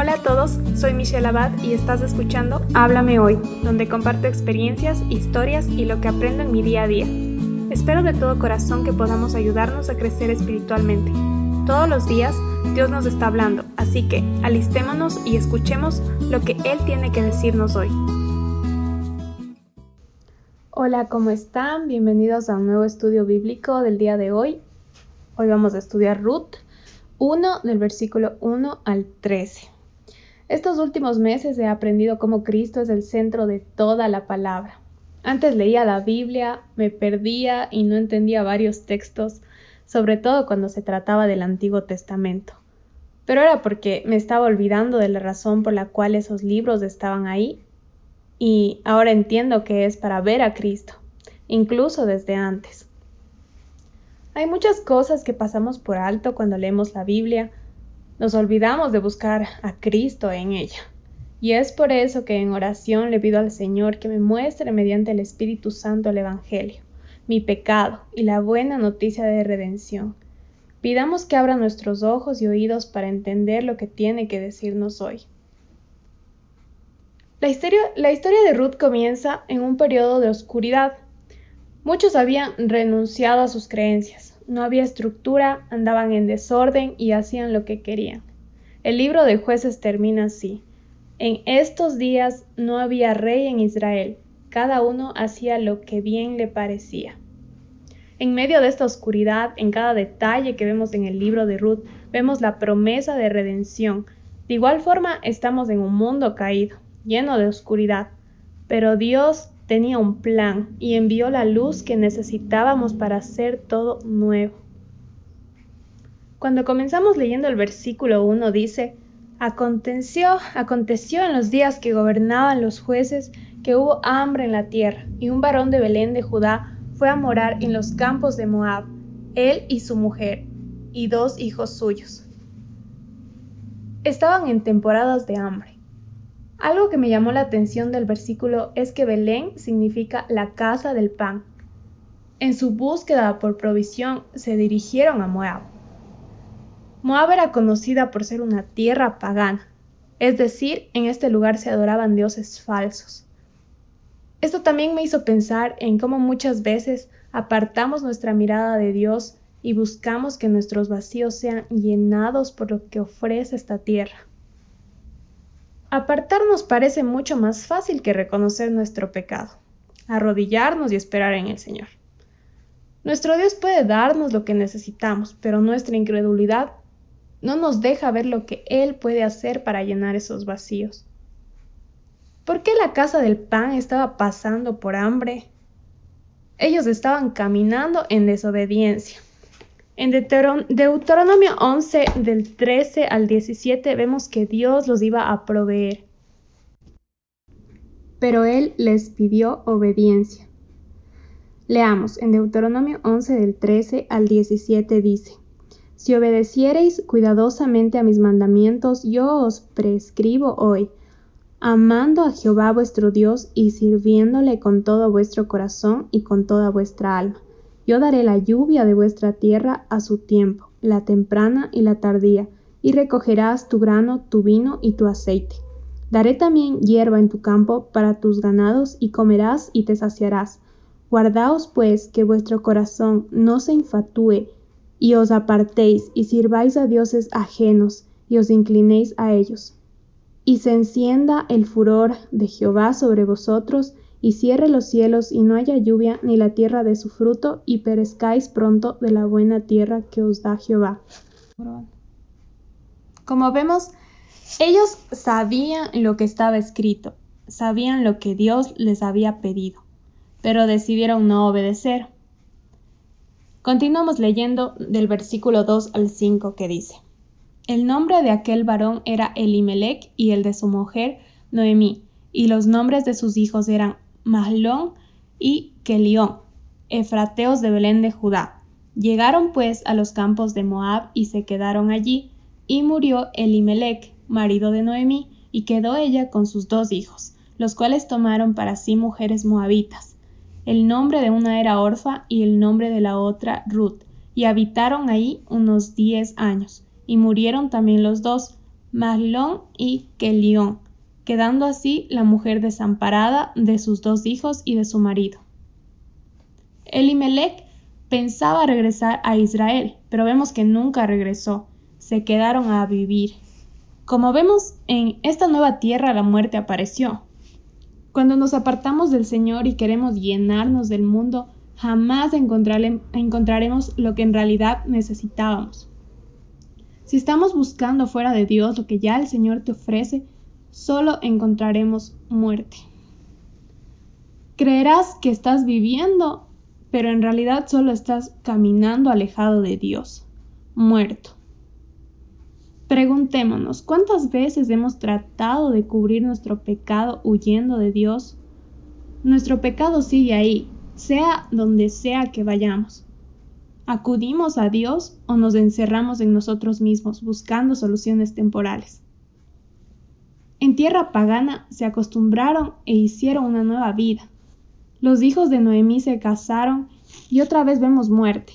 Hola a todos, soy Michelle Abad y estás escuchando Háblame Hoy, donde comparto experiencias, historias y lo que aprendo en mi día a día. Espero de todo corazón que podamos ayudarnos a crecer espiritualmente. Todos los días Dios nos está hablando, así que alistémonos y escuchemos lo que Él tiene que decirnos hoy. Hola, ¿cómo están? Bienvenidos a un nuevo estudio bíblico del día de hoy. Hoy vamos a estudiar Ruth 1 del versículo 1 al 13. Estos últimos meses he aprendido cómo Cristo es el centro de toda la palabra. Antes leía la Biblia, me perdía y no entendía varios textos, sobre todo cuando se trataba del Antiguo Testamento. Pero era porque me estaba olvidando de la razón por la cual esos libros estaban ahí y ahora entiendo que es para ver a Cristo, incluso desde antes. Hay muchas cosas que pasamos por alto cuando leemos la Biblia, nos olvidamos de buscar a Cristo en ella. Y es por eso que en oración le pido al Señor que me muestre mediante el Espíritu Santo el Evangelio, mi pecado y la buena noticia de redención. Pidamos que abra nuestros ojos y oídos para entender lo que tiene que decirnos hoy. La historia, de Ruth comienza en un periodo de oscuridad. Muchos habían renunciado a sus creencias, no había estructura, andaban en desorden y hacían lo que querían. El libro de jueces termina así. En estos días no había rey en Israel, cada uno hacía lo que bien le parecía. En medio de esta oscuridad, en cada detalle que vemos en el libro de Ruth, vemos la promesa de redención. De igual forma, estamos en un mundo caído, lleno de oscuridad, pero Dios tenía un plan y envió la luz que necesitábamos para hacer todo nuevo. Cuando comenzamos leyendo el versículo 1 dice, Aconteció, aconteció en los días que gobernaban los jueces que hubo hambre en la tierra, y un varón de Belén de Judá fue a morar en los campos de Moab, él y su mujer, y dos hijos suyos. Estaban en temporadas de hambre. Algo que me llamó la atención del versículo es que Belén significa la casa del pan. En su búsqueda por provisión se dirigieron a Moab. Moab era conocida por ser una tierra pagana, es decir, en este lugar se adoraban dioses falsos. Esto también me hizo pensar en cómo muchas veces apartamos nuestra mirada de Dios y buscamos que nuestros vacíos sean llenados por lo que ofrece esta tierra. Apartarnos parece mucho más fácil que reconocer nuestro pecado, arrodillarnos y esperar en el Señor. Nuestro Dios puede darnos lo que necesitamos, pero nuestra incredulidad no nos deja ver lo que Él puede hacer para llenar esos vacíos. ¿Por qué la casa del pan estaba pasando por hambre? Ellos estaban caminando en desobediencia. En Deuteronomio 11, del 13 al 17, vemos que Dios los iba a proveer. Pero Él les pidió obediencia. Leamos, en Deuteronomio 11, del 13 al 17 dice, Si obedeciereis cuidadosamente a mis mandamientos, yo os prescribo hoy, amando a Jehová vuestro Dios y sirviéndole con todo vuestro corazón y con toda vuestra alma yo daré la lluvia de vuestra tierra a su tiempo, la temprana y la tardía, y recogerás tu grano, tu vino y tu aceite. Daré también hierba en tu campo para tus ganados, y comerás y te saciarás. Guardaos pues que vuestro corazón no se infatúe, y os apartéis y sirváis a dioses ajenos, y os inclinéis a ellos. Y se encienda el furor de Jehová sobre vosotros, y cierre los cielos y no haya lluvia ni la tierra de su fruto y perezcáis pronto de la buena tierra que os da Jehová. Como vemos, ellos sabían lo que estaba escrito, sabían lo que Dios les había pedido, pero decidieron no obedecer. Continuamos leyendo del versículo 2 al 5 que dice, El nombre de aquel varón era Elimelech y el de su mujer Noemí, y los nombres de sus hijos eran Mahlón y Kelión, efrateos de Belén de Judá. Llegaron pues a los campos de Moab y se quedaron allí, y murió Elimelech, marido de Noemí, y quedó ella con sus dos hijos, los cuales tomaron para sí mujeres moabitas. El nombre de una era Orfa y el nombre de la otra Ruth, y habitaron ahí unos diez años, y murieron también los dos, Mahlón y Kelión, quedando así la mujer desamparada de sus dos hijos y de su marido. Elimelech pensaba regresar a Israel, pero vemos que nunca regresó, se quedaron a vivir. Como vemos, en esta nueva tierra la muerte apareció. Cuando nos apartamos del Señor y queremos llenarnos del mundo, jamás encontraremos lo que en realidad necesitábamos. Si estamos buscando fuera de Dios lo que ya el Señor te ofrece, solo encontraremos muerte. Creerás que estás viviendo, pero en realidad solo estás caminando alejado de Dios, muerto. Preguntémonos, ¿cuántas veces hemos tratado de cubrir nuestro pecado huyendo de Dios? Nuestro pecado sigue ahí, sea donde sea que vayamos. ¿Acudimos a Dios o nos encerramos en nosotros mismos buscando soluciones temporales? En tierra pagana se acostumbraron e hicieron una nueva vida. Los hijos de Noemí se casaron y otra vez vemos muerte.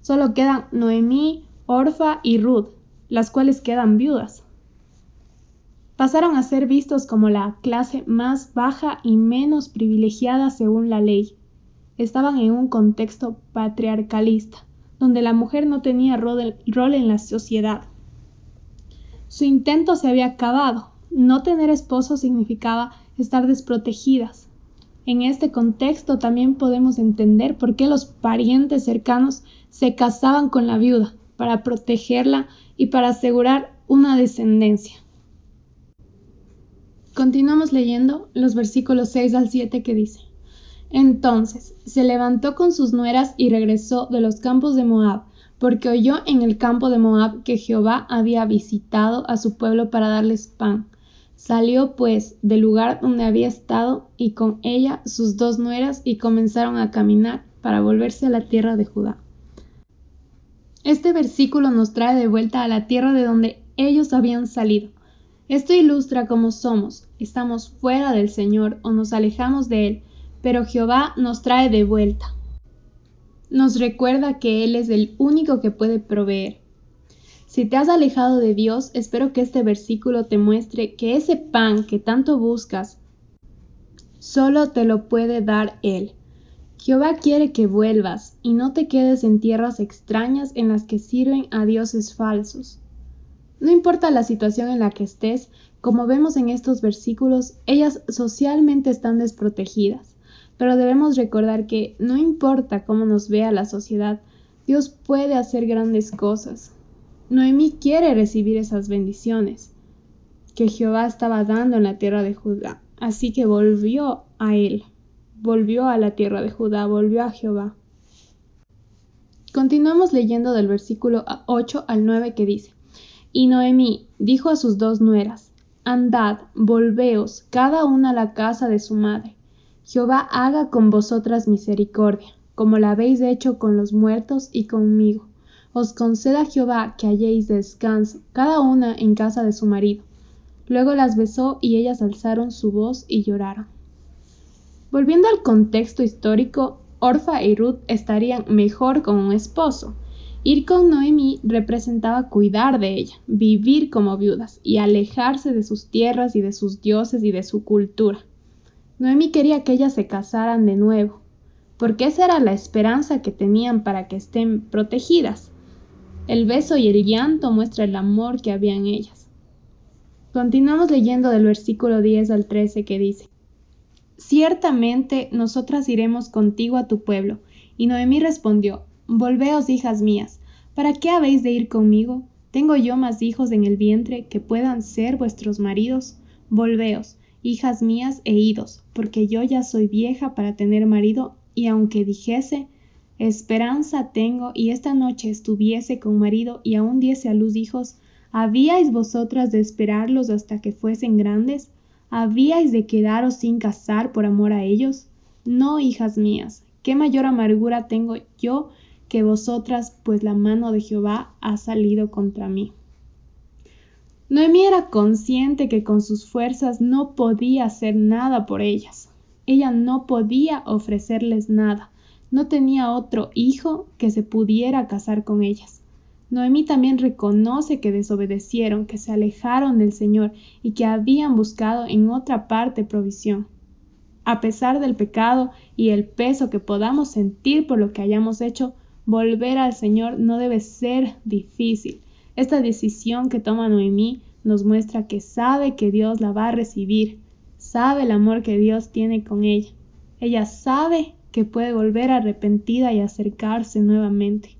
Solo quedan Noemí, Orfa y Ruth, las cuales quedan viudas. Pasaron a ser vistos como la clase más baja y menos privilegiada según la ley estaban en un contexto patriarcalista, donde la mujer no tenía rol, en la sociedad. Su intento se había acabado. No tener esposo significaba estar desprotegidas. En este contexto también podemos entender por qué los parientes cercanos se casaban con la viuda, para protegerla y para asegurar una descendencia. Continuamos leyendo los versículos 6 al 7 que dice, entonces se levantó con sus nueras y regresó de los campos de Moab, porque oyó en el campo de Moab que Jehová había visitado a su pueblo para darles pan. Salió pues del lugar donde había estado y con ella sus dos nueras y comenzaron a caminar para volverse a la tierra de Judá. Este versículo nos trae de vuelta a la tierra de donde ellos habían salido. Esto ilustra cómo somos, estamos fuera del Señor o nos alejamos de Él, pero Jehová nos trae de vuelta. Nos recuerda que Él es el único que puede proveer. Si te has alejado de Dios, espero que este versículo te muestre que ese pan que tanto buscas, solo te lo puede dar Él. Jehová quiere que vuelvas y no te quedes en tierras extrañas en las que sirven a dioses falsos. No importa la situación en la que estés, como vemos en estos versículos, ellas socialmente están desprotegidas. Pero debemos recordar que no importa cómo nos vea la sociedad, Dios puede hacer grandes cosas. Noemí quiere recibir esas bendiciones que Jehová estaba dando en la tierra de Judá, así que volvió a él, volvió a la tierra de Judá, volvió a Jehová. Continuamos leyendo del versículo 8 al 9 que dice, Y Noemí dijo a sus dos nueras, Andad, volveos, cada una a la casa de su madre Jehová haga con vosotras misericordia, como la habéis hecho con los muertos y conmigo. Os conceda Jehová que halléis descanso, cada una en casa de su marido. Luego las besó y ellas alzaron su voz y lloraron. Volviendo al contexto histórico, Orfa y Ruth estarían mejor con un esposo. Ir con Noemí representaba cuidar de ella, vivir como viudas y alejarse de sus tierras y de sus dioses y de su cultura. Noemi quería que ellas se casaran de nuevo, porque esa era la esperanza que tenían para que estén protegidas. El beso y el llanto muestran el amor que había en ellas. Continuamos leyendo del versículo 10 al 13 que dice, Ciertamente nosotras iremos contigo a tu pueblo. Y Noemí respondió, Volveos, hijas mías, ¿para qué habéis de ir conmigo? ¿Tengo yo más hijos en el vientre que puedan ser vuestros maridos? Volveos, hijas mías e idos, porque yo ya soy vieja para tener marido, y aunque dijese, esperanza tengo, y esta noche estuviese con marido y aún diese a luz hijos, ¿habíais vosotras de esperarlos hasta que fuesen grandes? ¿Habíais de quedaros sin casar por amor a ellos? No, hijas mías, qué mayor amargura tengo yo que vosotras, pues la mano de Jehová ha salido contra mí. Noemí era consciente que con sus fuerzas no podía hacer nada por ellas. Ella no podía ofrecerles nada. No tenía otro hijo que se pudiera casar con ellas. Noemí también reconoce que desobedecieron, que se alejaron del Señor y que habían buscado en otra parte provisión. A pesar del pecado y el peso que podamos sentir por lo que hayamos hecho, volver al Señor no debe ser difícil. Esta decisión que toma Noemí nos muestra que sabe que Dios la va a recibir, sabe el amor que Dios tiene con ella. Ella sabe que puede volver arrepentida y acercarse nuevamente.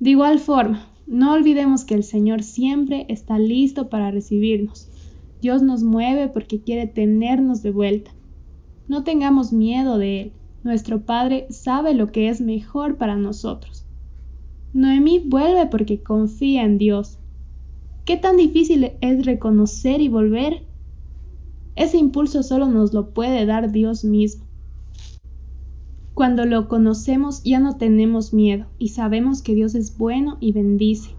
De igual forma, no olvidemos que el Señor siempre está listo para recibirnos. Dios nos mueve porque quiere tenernos de vuelta. No tengamos miedo de Él. Nuestro Padre sabe lo que es mejor para nosotros. Noemí vuelve porque confía en Dios. ¿Qué tan difícil es reconocer y volver? Ese impulso solo nos lo puede dar Dios mismo. Cuando lo conocemos ya no tenemos miedo y sabemos que Dios es bueno y bendice.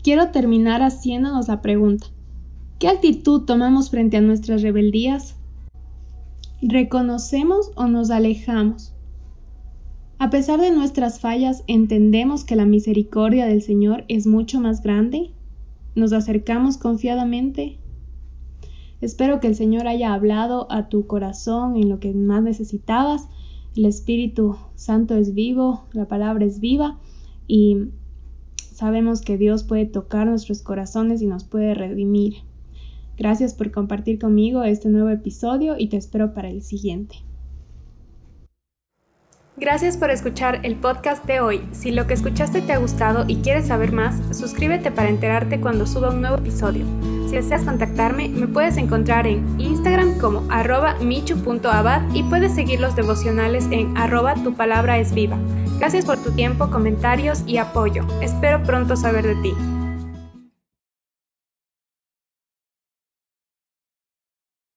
Quiero terminar haciéndonos la pregunta, ¿qué actitud tomamos frente a nuestras rebeldías? ¿Reconocemos o nos alejamos? A pesar de nuestras fallas, ¿entendemos que la misericordia del Señor es mucho más grande? ¿Nos acercamos confiadamente? Espero que el Señor haya hablado a tu corazón en lo que más necesitabas el Espíritu Santo es vivo, la palabra es viva y sabemos que Dios puede tocar nuestros corazones y nos puede redimir. Gracias por compartir conmigo este nuevo episodio y te espero para el siguiente. Gracias por escuchar el podcast de hoy. Si lo que escuchaste te ha gustado y quieres saber más, suscríbete para enterarte cuando suba un nuevo episodio. Si deseas contactarme, me puedes encontrar en Instagram como arroba michu.abad y puedes seguir los devocionales en arroba tu palabra es viva. Gracias por tu tiempo, comentarios y apoyo. Espero pronto saber de ti.